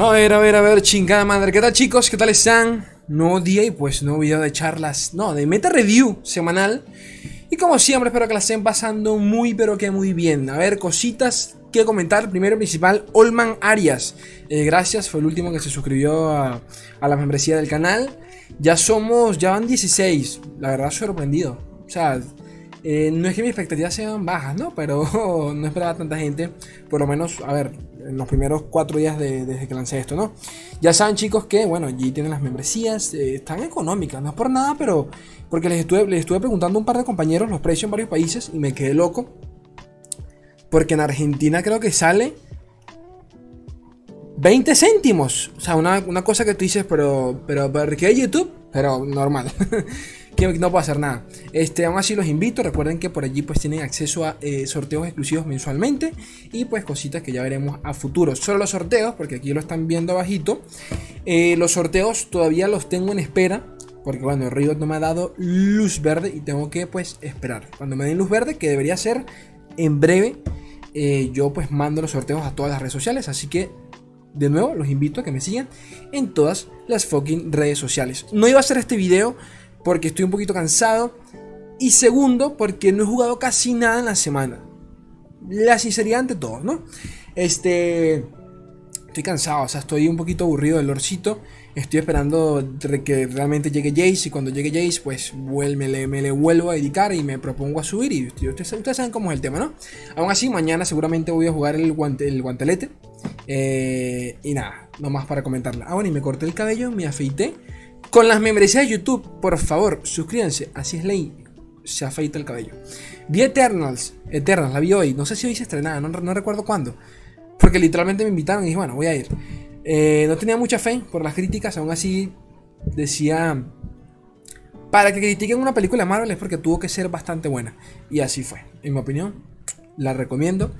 A ver, a ver, a ver, chingada madre. ¿Qué tal, chicos? ¿Qué tal están? Nuevo día y pues nuevo video de charlas. No, de meta review semanal. Y como siempre, espero que la estén pasando muy, pero que muy bien. A ver, cositas que comentar. Primero, principal, Olman Arias. Eh, gracias, fue el último que se suscribió a, a la membresía del canal. Ya somos, ya van 16. La verdad, sorprendido. O sea, eh, no es que mis expectativas sean bajas, ¿no? Pero no esperaba tanta gente. Por lo menos, a ver, en los primeros cuatro días desde que lancé esto, ¿no? Ya saben, chicos, que, bueno, allí tienen las membresías. Eh, están económicas, no es por nada, pero. Porque les estuve, les estuve preguntando a un par de compañeros los precios en varios países y me quedé loco. Porque en Argentina creo que sale 20 céntimos. O sea, una, cosa que tú dices, pero, pero, ¿por qué YouTube? Pero normal. que no puedo hacer nada. Este, aún así los invito. Recuerden que por allí pues tienen acceso a eh, sorteos exclusivos mensualmente. Y pues cositas que ya veremos a futuro. Solo los sorteos, porque aquí lo están viendo abajito. Eh, los sorteos todavía los tengo en espera. Porque bueno, el Riot no me ha dado luz verde y tengo que pues esperar. Cuando me den luz verde, que debería ser en breve, eh, yo pues mando los sorteos a todas las redes sociales. Así que de nuevo, los invito a que me sigan en todas las fucking redes sociales. No iba a hacer este video porque estoy un poquito cansado. Y segundo, porque no he jugado casi nada en la semana. La sinceridad ante todos, ¿no? Este. Estoy cansado, o sea, estoy un poquito aburrido del lorcito. Estoy esperando que realmente llegue Jace. Y cuando llegue Jace, pues me, le, me le vuelvo a dedicar y me propongo a subir. Y ustedes, ustedes, saben cómo es el tema, ¿no? Aún así, mañana seguramente voy a jugar el, guante, el guantelete. Eh, y nada, nomás para comentarla. Ah, bueno, y me corté el cabello, me afeité. Con las membresías de YouTube, por favor, suscríbanse. Así es ley. Se afeita el cabello. Vi Eternals. Eternals, la vi hoy. No sé si hoy se estrenaba, no, recuerdo cuándo. Porque literalmente me invitaron y dije, bueno, voy a ir. Eh, no tenía mucha fe por las críticas, aún así decía... Para que critiquen una película de Marvel es porque tuvo que ser bastante buena. Y así fue, en mi opinión la recomiendo.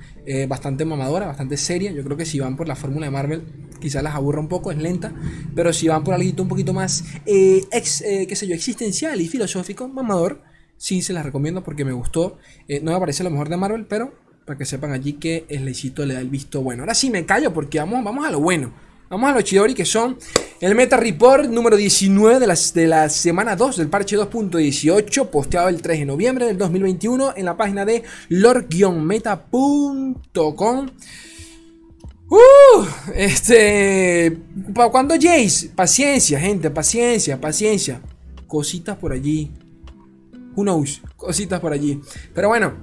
bastante mamadora, bastante seria. Yo creo que si van por la fórmula de Marvel, quizás las aburra un poco, es lenta. Pero si van por algo un poquito más, eh, eh, qué sé yo, existencial y filosófico, mamador, sí se las recomiendo porque me gustó. Eh, no me parece lo mejor de Marvel, pero para que sepan allí que el Leicito le da el visto bueno. Ahora sí me callo porque vamos, vamos a lo bueno. Vamos a los Chidori que son el Meta Report número 19 de la, de la semana 2 del parche 2.18, posteado el 3 de noviembre del 2021 en la página de lord-meta.com. Uh, este. ¿Para cuándo Jace? Paciencia, gente, paciencia, paciencia. Cositas por allí. Who knows? Cositas por allí. Pero bueno,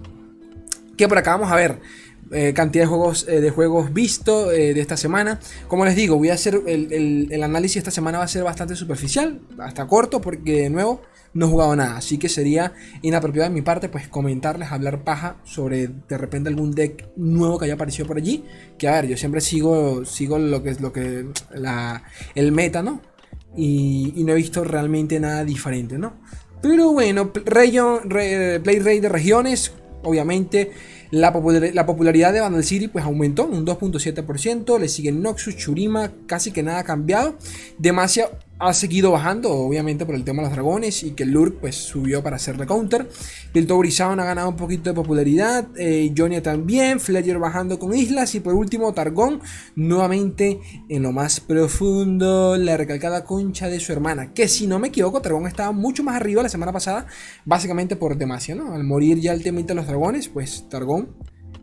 que por acá vamos a ver. Eh, cantidad de juegos, eh, de juegos visto eh, de esta semana. Como les digo, voy a hacer el, el, análisis esta semana va a ser bastante superficial, hasta corto, porque de nuevo no he jugado nada. Así que sería inapropiado de mi parte, pues comentarles, hablar paja sobre de repente algún deck nuevo que haya aparecido por allí. Que a ver, yo siempre sigo, sigo lo que es lo que la, el meta, ¿no? Y, no he visto realmente nada diferente, ¿no? Pero bueno, Play Rate de regiones, obviamente la, popularidad de Vandal City pues aumentó un 2.7%, le siguen Noxus, Churima, casi que nada ha cambiado. Demacia ha seguido bajando, obviamente por el tema de los dragones y que el Lurk pues subió para hacerle counter. Piltover ha ganado un poquito de popularidad, eh, Jonia también, Fledger bajando con islas y por último Targón nuevamente en lo más profundo, la recalcada concha de su hermana, que si no me equivoco Targón estaba mucho más arriba la semana pasada, básicamente por Demacia, ¿no? Al morir ya el tema de los dragones, pues Targón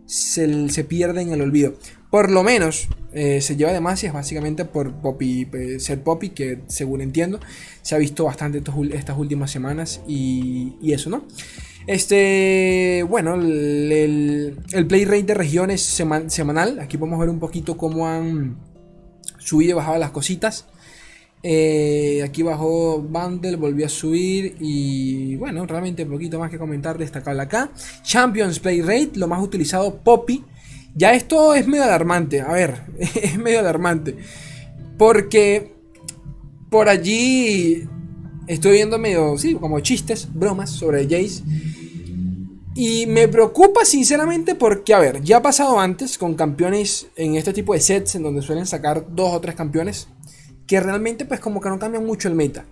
se, se pierde en el olvido por lo menos eh, se lleva demasiado básicamente por Poppy, eh, ser Poppy, que según entiendo se ha visto bastante estas últimas semanas y, eso, ¿no? Este, bueno, el, play rate de regiones semanal, aquí podemos ver un poquito cómo han subido y bajado las cositas. Eh, aquí bajó Bundle, volvió a subir y bueno, realmente poquito más que comentar destacable acá. Champions Play Rate, lo más utilizado Poppy ya esto es medio alarmante, a ver, es medio alarmante. Porque por allí estoy viendo medio, sí, como chistes, bromas sobre Jace. Y me preocupa sinceramente porque, a ver, ya ha pasado antes con campeones en este tipo de sets en donde suelen sacar dos o tres campeones que realmente pues como que no cambian mucho el meta.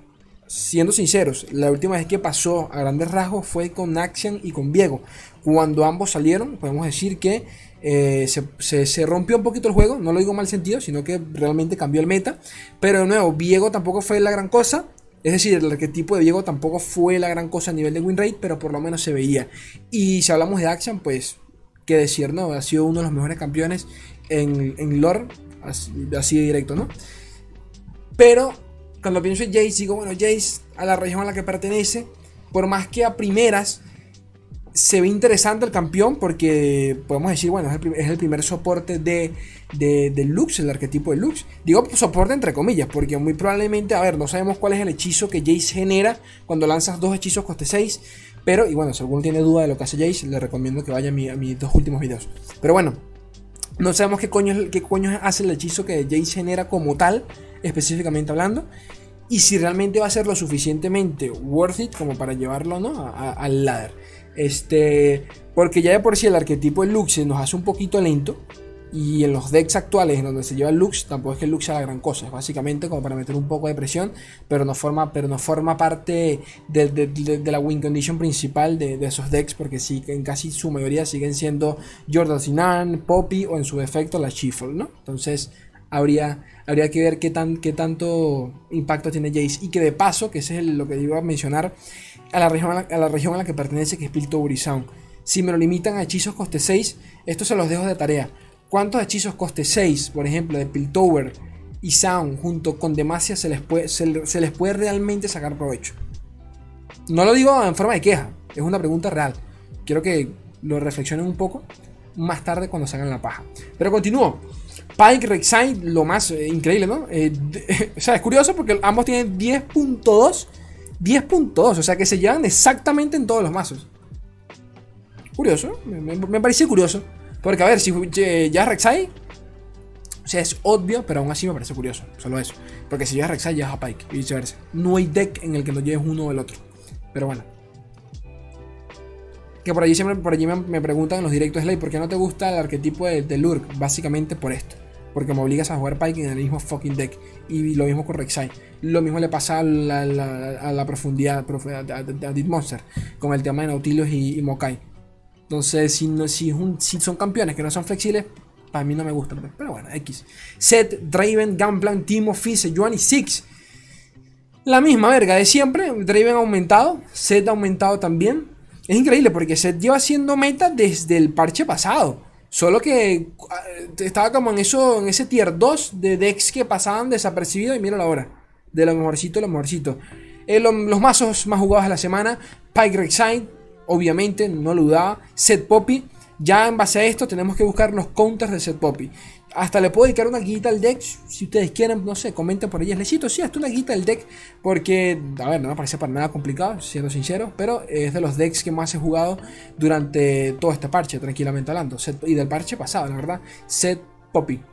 Siendo sinceros, la última vez que pasó a grandes rasgos fue con Axian y con Viego. Cuando ambos salieron, podemos decir que Eh, se, rompió un poquito el juego, no lo digo mal sentido, sino que realmente cambió el meta. Pero de nuevo, Viego tampoco fue la gran cosa. Es decir, el arquetipo de Viego tampoco fue la gran cosa a nivel de win rate, pero por lo menos se veía. Y si hablamos de Action, pues, qué decir, ¿no? Ha sido uno de los mejores campeones en, en lore, así de directo, ¿no? Pero cuando pienso en Jace, digo, bueno, Jace a la región a la que pertenece, por más que a primeras se ve interesante el campeón porque podemos decir, bueno, es el, primer soporte de, de, Lux, el arquetipo de Lux. Digo soporte entre comillas, porque muy probablemente, a ver, no sabemos cuál es el hechizo que Jace genera cuando lanzas dos hechizos coste 6. Pero, y bueno, si alguno tiene duda de lo que hace Jace, le recomiendo que vaya a, mis dos últimos videos. Pero bueno, no sabemos qué coño, qué coño hace el hechizo que Jace genera como tal, específicamente hablando. Y si realmente va a ser lo suficientemente worth it como para llevarlo ¿no? al ladder. Este, porque ya de por sí el arquetipo de Lux nos hace un poquito lento. Y en los decks actuales en donde se lleva el Lux, tampoco es que el Lux sea la gran cosa. Es básicamente como para meter un poco de presión, pero no forma, pero no forma parte de, la win condition principal de, esos decks, porque sí, en casi su mayoría siguen siendo Jordan Sinan, Poppy o en su defecto la Shuffle, ¿no? Entonces habría, habría que ver qué, tan, qué tanto impacto tiene Jace. Y que de paso, que ese es lo que iba a mencionar, a la región a la, región a la que pertenece, que es Piltover y Sound. Si me lo limitan a hechizos coste 6, esto se los dejo de tarea. ¿Cuántos hechizos coste 6, por ejemplo, de Piltover y Sound junto con Demacia se les, puede, se, les puede realmente sacar provecho? No lo digo en forma de queja, es una pregunta real. Quiero que lo reflexionen un poco más tarde cuando salgan la paja. Pero continúo. Pike, Rek'Sai, lo más eh, increíble, ¿no? Eh, o sea, es curioso porque ambos tienen 10.2 10.2, o sea que se llevan exactamente en todos los mazos. Curioso, me, me, pareció curioso. Porque a ver, si ya Rek'Sai, o sea, es obvio, pero aún así me parece curioso, solo eso. Porque si llevas Rek'Sai, llevas a Pike y viceversa. No hay deck en el que lo lleves uno o el otro. Pero bueno. Que por allí siempre por allí me, preguntan en los directos Slay, ¿por qué no te gusta el arquetipo de, de Lurk? Básicamente por esto. Porque me obligas a jugar Pike en el mismo fucking deck. Y lo mismo con Rek'Sai. Lo mismo le pasa a la, profundidad a, Deep Monster. Con el tema de Nautilus y, Mokai. Entonces, si, no, si, son campeones que no son flexibles, para mí no me gusta. Pero bueno, X. Set, Draven, Gunplan, Timo, Fizz, Juan y Six. La misma verga de siempre. Draven aumentado. Set aumentado también. Es increíble porque Set lleva siendo meta desde el parche pasado. Solo que ah, estaba como en eso, en ese tier 2 de decks que pasaban desapercibidos y mira la hora. De lo mejorcito, lo mejorcito. Eh, los mazos más jugados de la semana. Pike Rek'Sai, obviamente, no lo dudaba. Set Poppy. Ya en base a esto tenemos que buscar los counters de Set Poppy. Hasta le puedo dedicar una guita al deck. Si ustedes quieren, no sé, comenten por ahí. Les sí, hasta una guita al deck. Porque, a ver, no me parece para nada complicado, siendo sincero. Pero es de los decks que más he jugado durante todo este parche, tranquilamente hablando. y del parche pasado, la verdad. Set Poppy.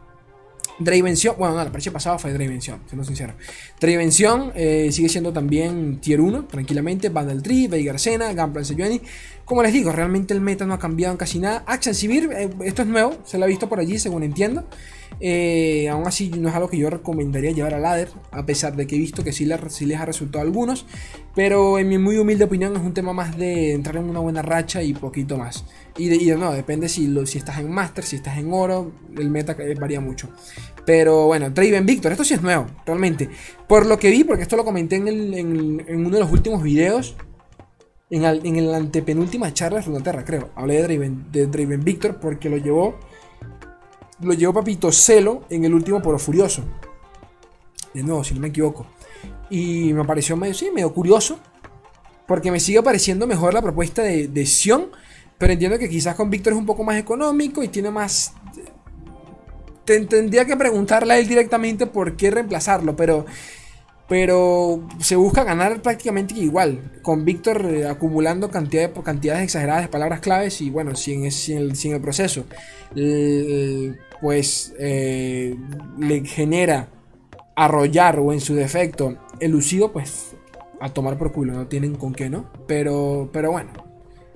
Dravención, bueno, no, el parche pasado fue Dravención, siendo sincero. Dravención eh, sigue siendo también tier 1, tranquilamente. Vandal Tree, Veigar Sena, Gunplan Sejuani. Como les digo, realmente el meta no ha cambiado en casi nada. Action Civil, eh, esto es nuevo, se lo ha visto por allí, según entiendo. Eh, aún así, no es algo que yo recomendaría llevar a ladder, a pesar de que he visto que sí, les ha resultado a algunos. Pero en mi muy humilde opinión, es un tema más de entrar en una buena racha y poquito más. Y de, no, depende si, lo, estás en Master, si estás en Oro, el meta varía mucho. Pero bueno, Draven Victor, esto sí es nuevo, realmente. Por lo que vi, porque esto lo comenté en, uno de los últimos videos en, en antepenúltima charla de Runeterra, creo. Hablé de Draven, de Draven Victor porque lo llevó. Lo llevó Papito Celo en el último Poro Furioso. De nuevo, si no me equivoco. Y me pareció medio, sí, medio curioso. Porque me sigue pareciendo mejor la propuesta de, de Sion. Pero entiendo que quizás con Victor es un poco más económico y tiene más. tendría que preguntarle a él directamente por qué reemplazarlo. Pero pero se busca ganar prácticamente igual, con Víctor eh, acumulando cantidad cantidades exageradas de palabras claves y bueno, sin, el, el, proceso, pues eh, le genera arrollar o en su defecto elusivo, pues a tomar por culo, no tienen con qué, ¿no? Pero, pero bueno,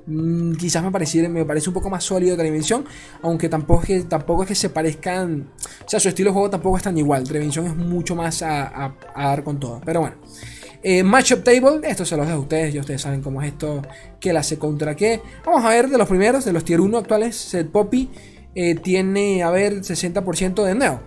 Mm, quizás me, pareciera, me parece un poco más sólido que Dimensión, aunque tampoco es, que, tampoco es que se parezcan, o sea, su estilo de juego tampoco es tan igual, Dimensión es mucho más a, dar con todo, pero bueno. Eh, Matchup Table, esto se los dejo a ustedes, ya ustedes saben cómo es esto, que la hace contra qué. Vamos a ver de los primeros, de los tier 1 actuales, Set Poppy. eh, tiene, a ver, 60% de nuevo.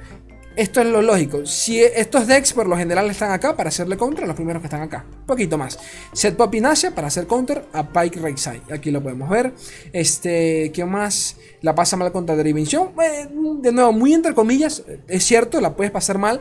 Esto es lo lógico. Si estos decks por lo general están acá para hacerle counter a los primeros que están acá. Un poquito más. Set Pop Inacia para hacer counter a Pike Rek'Sai. Aquí lo podemos ver. Este, ¿qué más? La pasa mal contra Dimension. Eh, de nuevo, muy entre comillas. Es cierto, la puedes pasar mal.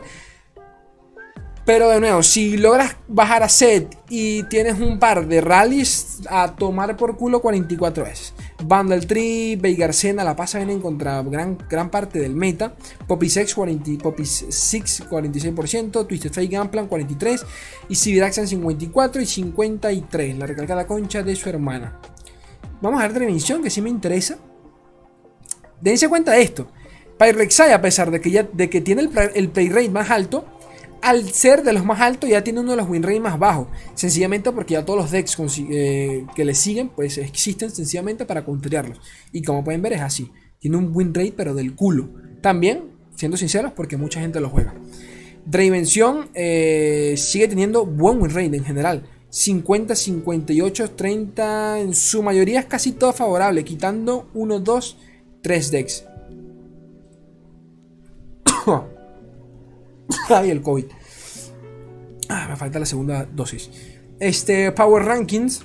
Pero de nuevo, si logras bajar a set y tienes un par de rallies a tomar por culo 44 veces. Bundle Tree, Veigarcena la pasa bien en contra gran, gran parte del meta. Poppy 6, 40, Poppy 6 46%, Twisted Fate Gunplan 43% y Civiraxan 54 y 53, la recalcada concha de su hermana. Vamos a ver dimensión que sí me interesa. Dense cuenta de esto. Pyrexai, a pesar de que, ya, de que tiene el, el play rate más alto, al ser de los más altos ya tiene uno de los win rate más bajos. Sencillamente porque ya todos los decks eh, que le siguen pues existen sencillamente para contrariarlos. Y como pueden ver es así. Tiene un win rate pero del culo. También, siendo sinceros, porque mucha gente lo juega. Dravención eh, sigue teniendo buen win rate en general. 50, 58, 30. En su mayoría es casi todo favorable. Quitando 1, 2, 3 decks. Ay, el COVID. Ah, me falta la segunda dosis. Este, Power Rankings.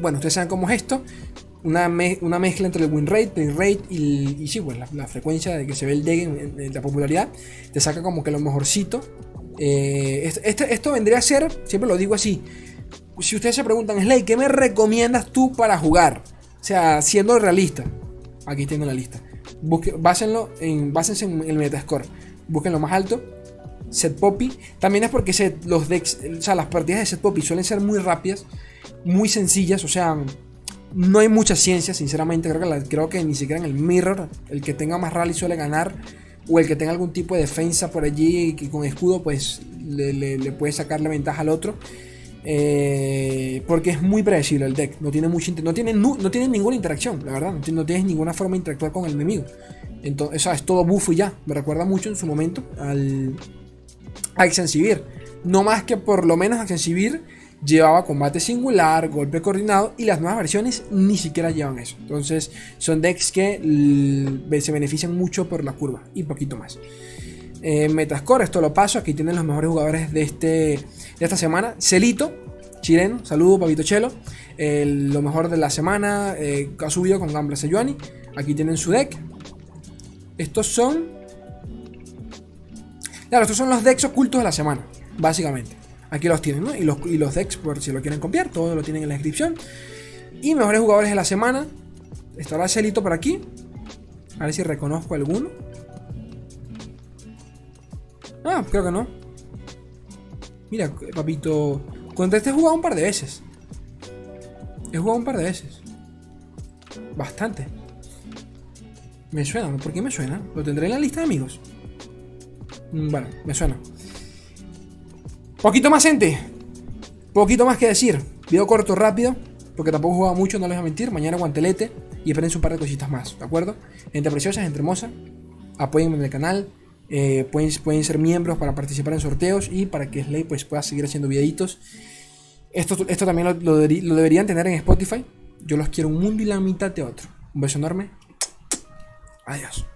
Bueno, ustedes saben cómo es esto. Una, mezcla entre el win rate, play rate y, sí, pues la, frecuencia de que se ve el deck en, la popularidad. Te saca como que lo mejorcito. Eh, esto, vendría a ser, siempre lo digo así. Si ustedes se preguntan, Slay, ¿qué me recomiendas tú para jugar? O sea, siendo realista. Aquí tengo la lista. Básenlo en, básense en el Metascore busquen lo más alto. Set Poppy. También es porque los decks, o sea, las partidas de Set Poppy suelen ser muy rápidas, muy sencillas, o sea, no hay mucha ciencia, sinceramente. Creo que, creo que ni siquiera en el Mirror, el que tenga más rally suele ganar, o el que tenga algún tipo de defensa por allí y con escudo, pues le, puede sacarle ventaja al otro. Eh, porque es muy predecible el deck, no tiene, no, no, ninguna interacción, la verdad, no, no tienes ninguna forma de interactuar con el enemigo. Entonces, es todo bufo y ya. Me recuerda mucho en su momento al a Exensivir. No más que por lo menos Exensivir llevaba combate singular, golpe coordinado y las nuevas versiones ni siquiera llevan eso. Entonces son decks que se benefician mucho por la curva y poquito más. Eh, Metascore, esto lo paso. Aquí tienen los mejores jugadores de, este, de esta semana. Celito, chileno, saludo, Pavito Chelo. lo mejor de la semana eh, ha subido con Gambler Sejuani. Aquí tienen su deck. Estos son. Claro, estos son los decks ocultos de la semana, básicamente. Aquí los tienen, ¿no? Y los, y los decks, por si lo quieren copiar, todo lo tienen en la descripción. Y mejores jugadores de la semana. Estará Celito por aquí. A ver si reconozco alguno. Ah, creo que no. Mira, papito. Contra este he jugado un par de veces. He jugado un par de veces. Bastante. Me suena, ¿por qué me suena? ¿Lo tendré en la lista de amigos? Mm, bueno, me suena. Poquito más, gente. Poquito más que decir. Video corto, rápido. Porque tampoco he jugado mucho, no les voy a mentir. Mañana guantelete. Y esperen un par de cositas más, ¿de acuerdo? Gente preciosa, gente hermosa. Apóyenme en el canal. Eh, pueden, pueden ser miembros para participar en sorteos y para que Slay pues, pueda seguir haciendo videitos. Esto, esto también lo, lo deberían tener en Spotify. Yo los quiero un mundo y la mitad de otro. Un beso enorme. Adiós.